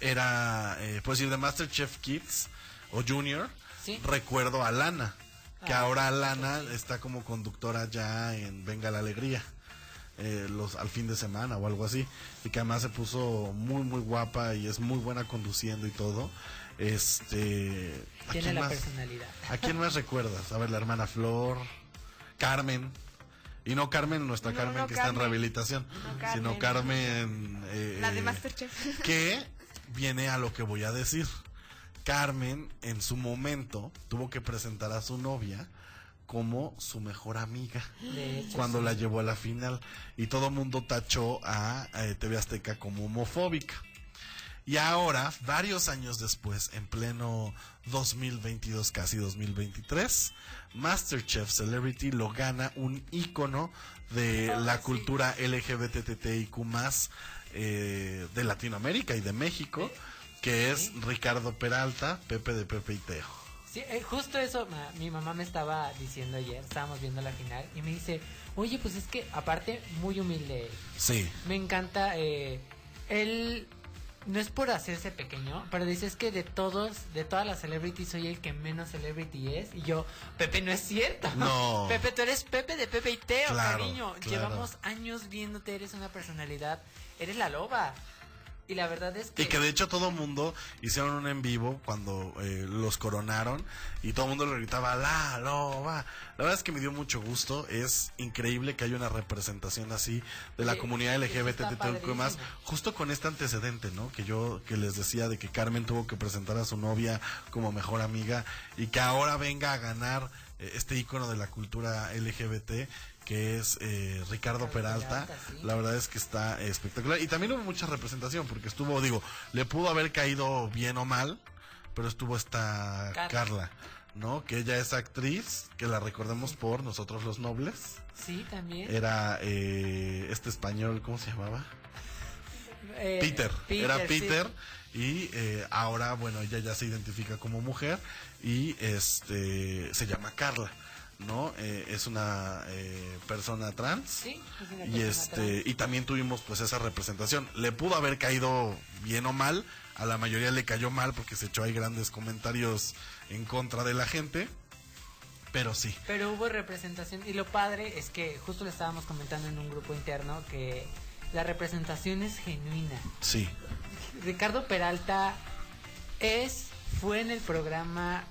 G: Era, eh, pues decir, de Masterchef Kids o Junior.
H: Sí.
G: Recuerdo a Lana, que
H: Ah,
G: ahora Lana está como conductora ya en Venga la Alegría. Eh, los al fin de semana o algo así y que además se puso muy muy guapa y es muy buena conduciendo y todo este ¿a
H: Tiene
G: quién
H: la
G: más?
H: personalidad.
G: ¿A quién más recuerdas? A ver, la hermana Flor, Carmen. Y no Carmen, nuestra
J: No,
G: Carmen
J: no
G: que está en rehabilitación,
J: No
G: sino
J: Carmen.
G: Eh,
J: La de Masterchef.
G: Que viene a lo que voy a decir. Carmen, en su momento, tuvo que presentar a su novia como su mejor amiga
H: hecho,
G: cuando
H: sí.
G: la llevó a la final y todo mundo tachó a eh, TV Azteca como homofóbica. Y ahora, varios años después, en pleno 2022, casi 2023, Masterchef Celebrity lo gana un ícono de
H: Ah,
G: la cultura LGBTTIQ eh, de Latinoamérica y de México, que es Ricardo Peralta, Pepe de Pepe y Teo.
H: Sí, eh, justo eso ma- mi mamá me estaba diciendo ayer, estábamos viendo la final y me dice, oye, pues es que aparte muy humilde,
G: Sí.
H: me encanta, eh, él no es por hacerse pequeño, pero dice es que de todos, de todas las celebrities soy el que menos celebrity es y yo, Pepe no es cierto.
G: No.
H: Pepe, tú eres Pepe de Pepe y Teo,
G: Claro,
H: cariño.
G: claro.
H: Llevamos años viéndote, eres una personalidad, eres la loba. Y la verdad es que...
G: Y que de hecho todo mundo hicieron un en vivo cuando eh, los coronaron y todo el mundo le gritaba la loba. La verdad es que me dio mucho gusto. Es increíble que haya una representación así de la
H: Sí,
G: comunidad
H: está
G: LGBTQ más, justo con este antecedente, ¿no? Que yo que les decía de que Carmen tuvo que presentar a su novia como mejor amiga y que ahora venga a ganar eh, este icono de la cultura LGBT que es eh, Ricardo Peralta. La verdad es que está espectacular. Y también hubo mucha representación, porque estuvo, digo, le pudo haber caído bien o mal, pero estuvo esta
H: Carla.
G: Carla, ¿no? Que ella es actriz, que la recordemos por Nosotros los Nobles.
H: Sí, también.
G: Era eh, este español, ¿cómo se llamaba?
H: Eh,
G: Peter, era
H: sí.
G: Peter y eh, ahora bueno ella ya se identifica como mujer y este se llama Carla no Eh, es una eh, persona trans.
H: Sí, es una
G: y este y también tuvimos pues esa representación. Le pudo haber caído bien o mal a la mayoría le cayó mal porque se echó ahí grandes comentarios en contra de la gente pero sí.
H: Pero hubo representación y lo padre es que justo le estábamos comentando en un grupo interno que la representación es genuina.
G: sí.
H: Ricardo Peralta es, fue en el programa,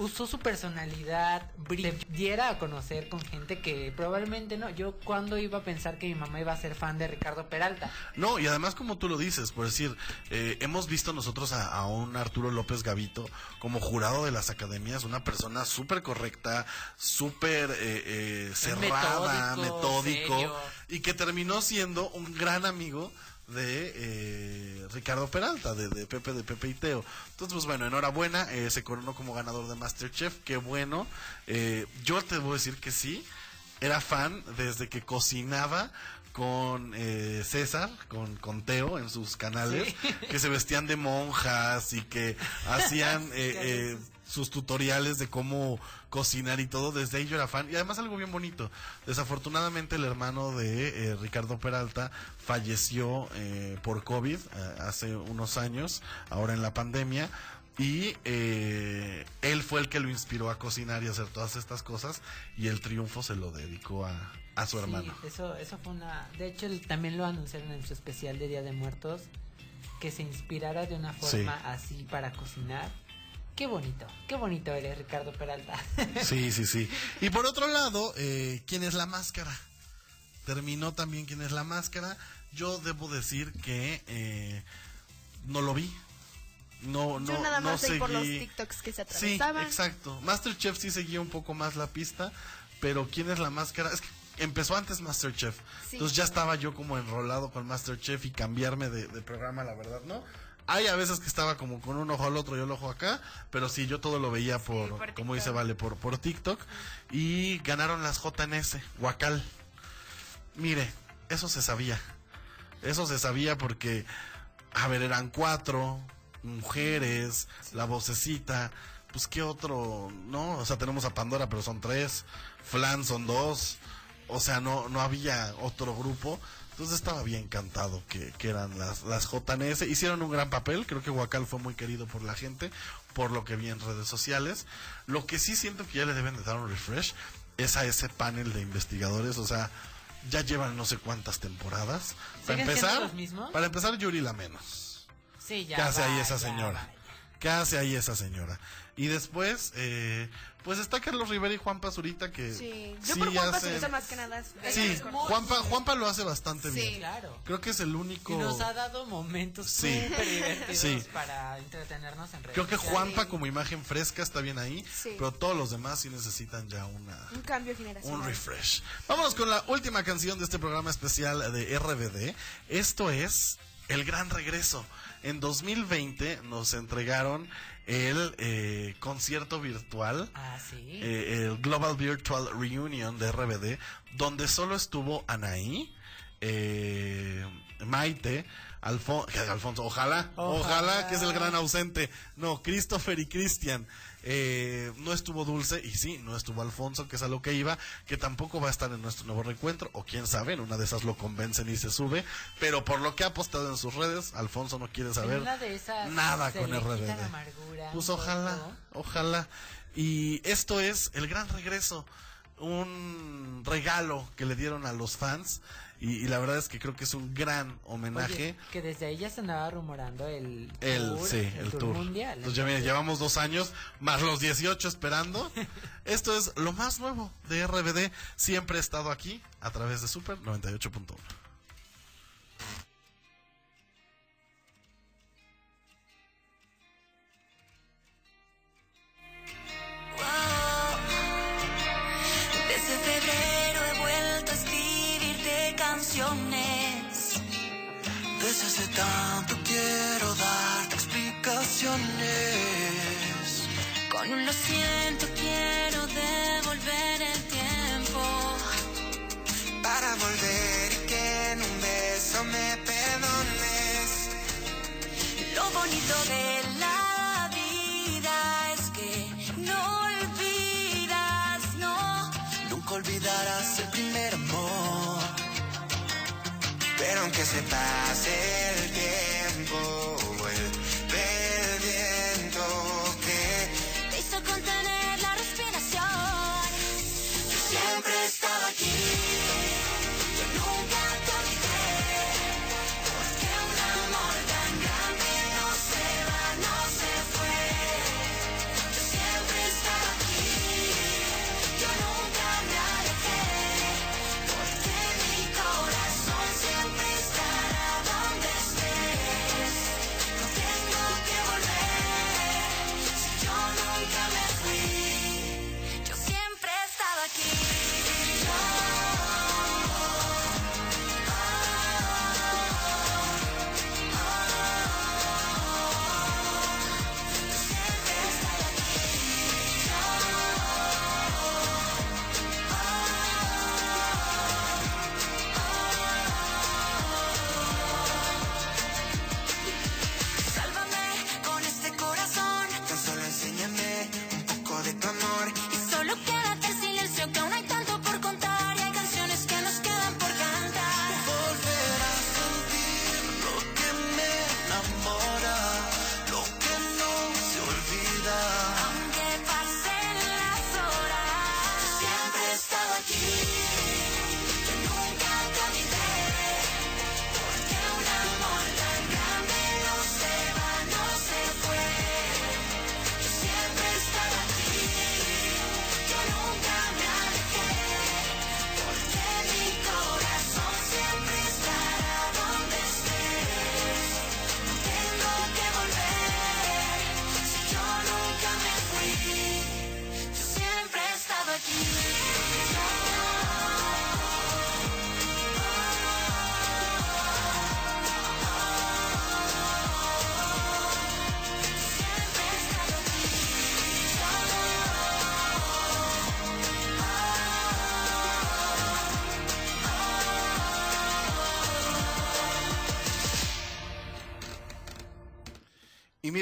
H: usó su personalidad, bri- se diera a conocer con gente que probablemente no. Yo cuando iba a pensar que mi mamá iba a ser fan de Ricardo Peralta.
G: No, y además como tú lo dices, por decir, eh, hemos visto nosotros a, a un Arturo López Gavito como jurado de las academias, una persona súper correcta, súper eh, eh, cerrada,
H: Metódico,
G: y que terminó siendo un gran amigo de eh, Ricardo Peralta, de, de Pepe de Pepe y Teo. Entonces, pues bueno, enhorabuena, eh, se coronó como ganador de Masterchef, qué bueno. Eh, yo te voy a decir que sí, era fan desde que cocinaba con eh, César, con, con Teo en sus canales,
H: Sí.
G: que se vestían de monjas y que hacían eh, eh, sus tutoriales de cómo cocinar y todo, desde ahí yo era fan. Y además algo bien bonito, desafortunadamente el hermano de eh, Ricardo Peralta falleció eh, por COVID eh, hace unos años, ahora en la pandemia. Y eh, él fue el que lo inspiró a cocinar y hacer todas estas cosas y el triunfo se lo dedicó a, a su
H: Sí,
G: hermano.
H: eso, eso fue una... De hecho, él también lo anunciaron en su especial de Día de Muertos, que se inspirara de una forma así para cocinar. Qué bonito, qué bonito eres, Ricardo Peralta.
G: Sí, sí, sí. Y por otro lado, eh, ¿quién es la máscara? terminó también quién es la máscara. Yo debo decir que eh, no lo vi. No, no,
J: Yo nada
G: no
J: más leí por los
G: seguí-
J: TikToks que se
G: Sí,
J: atravesaban.
G: exacto. Masterchef sí seguía un poco más la pista, pero ¿quién es la máscara? Es que empezó antes Masterchef.
J: Sí.
G: Entonces ya estaba yo como enrolado con Masterchef y cambiarme de, de programa, la verdad, ¿no? Hay a veces que estaba como con un ojo al otro y el ojo acá, pero sí, yo todo lo veía por,
J: por
G: como dice Vale, por, por TikTok. Y ganaron las JNS, Huacal. Mire, eso se sabía. Eso se sabía porque, a ver, eran cuatro mujeres, la vocecita, pues qué otro, ¿no? O sea, tenemos a Pandora, pero son tres, Flan son dos, o sea, no, no había otro grupo. Entonces estaba bien cantado que, que eran las, las JNS. Hicieron un gran papel, creo que Huacal fue muy querido por la gente, por lo que vi en redes sociales. Lo que sí siento que ya le deben de dar un refresh es a ese panel de investigadores, o sea, ya llevan no sé cuántas temporadas. Para
H: ¿Siguen siendo
G: empezar,
H: los mismos?
G: para empezar Yuri la menos.
H: Sí, ya.
G: ¿Qué hace ahí esa
H: ya
G: señora?
H: va.
G: ¿Qué hace ahí esa señora? Y después, eh, pues está Carlos Rivera y Juan Pazurita que
J: Sí, yo
G: sí
J: por Juan
G: hacen-
J: Pazurita más que nada. es-
G: Sí. Juanpa, Juanpa lo hace bastante
J: Sí.
G: bien.
H: Claro.
G: Creo que es el único...
H: Y nos ha dado momentos
G: Sí.
H: súper divertidos
G: Sí.
H: para entretenernos en redes
G: Creo que. Juanpa como imagen fresca está bien ahí,
J: Sí.
G: pero todos los demás sí necesitan ya una,
J: Un cambio generacional.
G: un refresh. Vámonos con la última canción de este programa especial de RBD. Esto es El Gran Regreso. En 2020 nos entregaron el eh, concierto virtual.
H: Ah, sí.
G: eh, el Global Virtual Reunion de RBD, donde solo estuvo Anaí, eh, Maite, Alfon- Alfonso, ojalá, ojalá,
H: Ojalá.
G: que es el gran ausente. No, Christopher y Cristian. Eh, no estuvo Dulce y sí, no estuvo Alfonso, que es a lo que iba, que tampoco va a estar en nuestro nuevo reencuentro, o quién sabe, en una de esas lo convencen y se sube, pero por lo que ha apostado en sus redes, Alfonso no quiere saber nada con
H: quita
G: RBD.
H: amargura
G: Pues ojalá, ojalá. Y esto es el gran regreso, un regalo que le dieron a los fans. Y, y la verdad es que creo que es un gran homenaje.
H: Oye, que desde ahí ya se andaba rumorando el
G: El,
H: tour,
G: sí, el, tour.
H: mundial.
G: Entonces ya mira, llevamos dos años, más los 18 esperando. Esto es lo más nuevo de RBD. Siempre he estado aquí a través de Super 98.1.
B: Desde
K: Desde hace tanto quiero darte explicaciones.
B: Con un lo siento quiero devolver el tiempo.
K: Para volver y que en un beso me perdones.
B: Lo bonito de
K: se pase el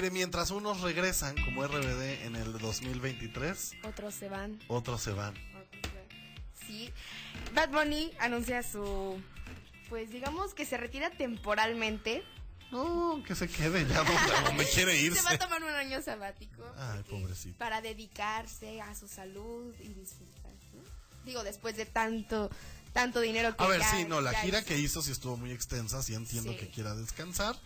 G: mire, mientras unos regresan como RBD en el 2023,
J: Otros se van.
G: otros se van.
J: Sí. Bad Bunny anuncia su. Pues digamos que se retira temporalmente.
G: No, que se quede ya donde, donde quiere
J: Se va a
G: irse.
J: tomar un año sabático
G: Ay, pobrecito.
J: para dedicarse a su salud y disfrutar. ¿no? Digo, después de tanto tanto dinero que
G: A ver,
J: ya-
G: sí, no, la gira
J: hizo.
G: que hizo sí estuvo muy extensa, sí entiendo
J: Sí.
G: que quiera descansar.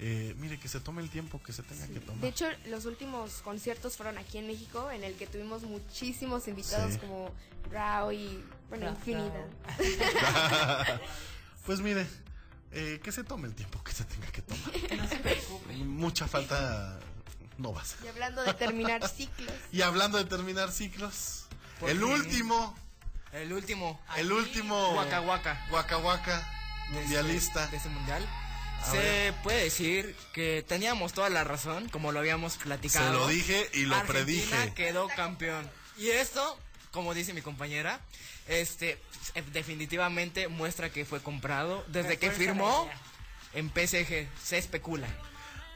G: Eh, mire, que se tome el tiempo que se tenga que tomar.
J: De hecho, los últimos conciertos fueron aquí en México, en el que tuvimos muchísimos invitados
G: Sí.
J: como Rao y, bueno,
H: Ra-
J: infinidad.
G: pues mire, eh, que se tome el tiempo que se tenga que tomar. Mucha falta no va a ser.
J: Y hablando de terminar ciclos,
G: Y hablando de terminar ciclos, el último,
I: El último.
G: el último.
I: Waka Waka
G: mundialista.
I: De este mundial. Se
G: ver.
I: puede decir que teníamos toda la razón, como lo habíamos platicado.
G: Se lo dije y lo
I: Argentina
G: predije.
I: quedó campeón. Y esto, como dice mi compañera, este definitivamente muestra que fue comprado desde que firmó en PSG. Se especula.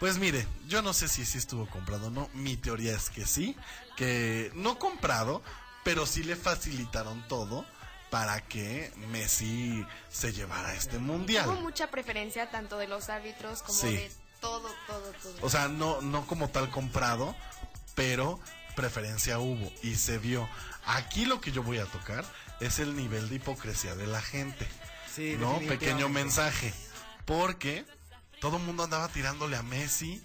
G: Pues mire, yo no sé si sí estuvo comprado o no. Mi teoría es que sí, que no comprado, pero sí le facilitaron todo para que Messi se llevara este
J: hubo
G: mundial.
J: mucha preferencia tanto de los árbitros como
G: Sí.
J: de todo, todo, todo.
G: O sea, no, no como tal comprado, pero preferencia hubo y se vio. Aquí lo que yo voy a tocar es el nivel de hipocresía de la gente.
I: Sí,
G: ¿No? Pequeño mensaje. Porque todo el mundo andaba tirándole a Messi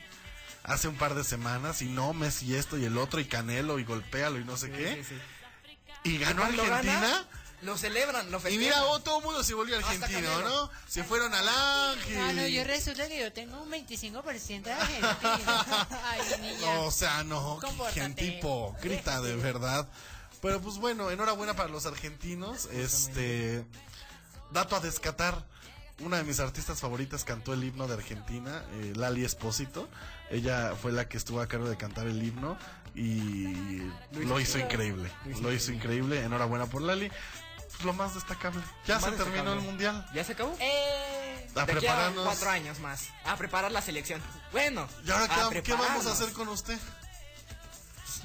G: hace un par de semanas y no, Messi esto y el otro y Canelo y golpéalo y no sé
I: Sí,
G: qué.
I: sí, sí.
G: Y ganó Argentina.
I: gana, lo celebran, lo
G: y
I: festejan.
G: mira, oh, todo el mundo se volvió argentino. ¿no? Se fueron al ángel.
H: Ah, no, yo resulta que yo tengo un 25% de. Ay, niña.
G: No, o sea, no, gente hipócrita, de verdad. Pero pues bueno, enhorabuena para los argentinos. Este dato a descatar. Una de mis artistas favoritas cantó el himno de Argentina, eh, Lali Espósito. Ella fue la que estuvo a cargo de cantar el himno y lo hizo increíble. Lo hizo increíble. Enhorabuena por Lali. Pues lo más destacable. Ya
I: Más
G: se terminó
I: destacable.
G: el mundial.
I: ¿Ya se acabó?
H: Eh,
G: A
I: De aquí a
G: prepararnos.
I: cuatro años más. A preparar la selección. Bueno.
G: ¿Y ahora
I: a
G: qué, qué vamos a hacer con usted?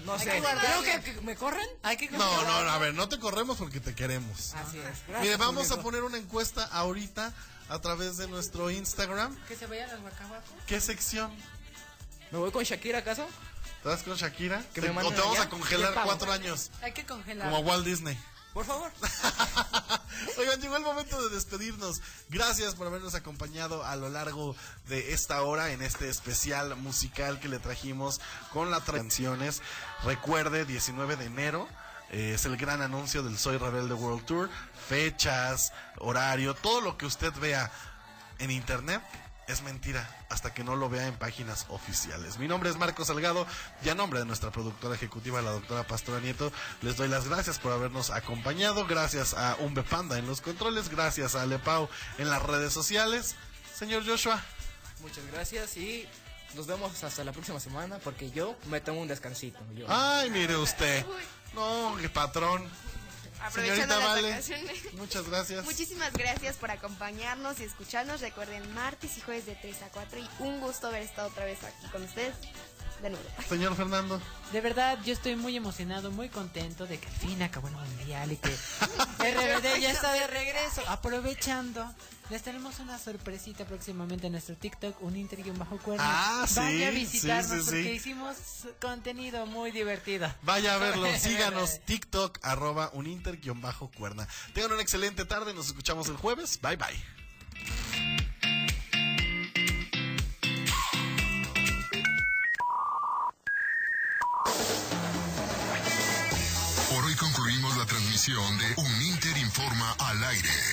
I: No
H: Hay
I: sé.
H: que guardar-
I: Creo que, que me corren.
H: hay que
G: No, no, no, a ver, no te corremos porque te queremos.
I: Así es.
G: Mire, vamos a poner una encuesta ahorita a través de nuestro Instagram.
H: Que se vayan los guacahuacos.
G: ¿Qué sección?
I: ¿Me voy con Shakira acaso?
G: ¿Te vas con Shakira?
I: Que
G: Te-
I: me
G: ¿O te vamos
I: allá.
G: a congelar cuatro años?
H: Hay que congelar.
G: Como a Walt Disney.
I: Por favor.
G: Oigan, llegó el momento de despedirnos. Gracias por habernos acompañado a lo largo de esta hora en este especial musical que le trajimos con las canciones. Recuerde, 19 de enero. eh, es el gran anuncio del Soy Rebelde World Tour. Fechas, horario, todo lo que usted vea en internet es mentira hasta que no lo vea en páginas oficiales. Mi nombre es Marco Salgado y a nombre de nuestra productora ejecutiva, la doctora Pastora Nieto, les doy las gracias por habernos acompañado. Gracias a Umbe Panda en los controles, gracias a Lepau en las redes sociales. Señor Joshua,
I: Muchas gracias y nos vemos hasta la próxima semana porque yo me tomo un descansito. Yo.
G: ay, mire usted. No, qué patrón.
J: Aprovechando las
G: Vale,
J: vacaciones.
G: muchas gracias.
J: Muchísimas gracias por acompañarnos y escucharnos. Recuerden martes y jueves de 3 a 4 y un gusto haber estado otra vez aquí con ustedes de nuevo.
G: Señor Fernando.
H: De verdad, yo estoy muy emocionado, muy contento de que al fin acabó el mundial y que RBD ya está de regreso. Aprovechando, les tenemos una sorpresita próximamente en nuestro TikTok, un interview bajo cuerno.
G: Ah, sí,
H: Vaya a visitarnos
G: sí, sí.
H: porque hicimos contenido muy divertido.
G: Vaya a verlo, síganos TikTok arroba uninter-cuerna. Tengan una excelente tarde, nos escuchamos el jueves. Bye bye. de Un Inter Informa al Aire.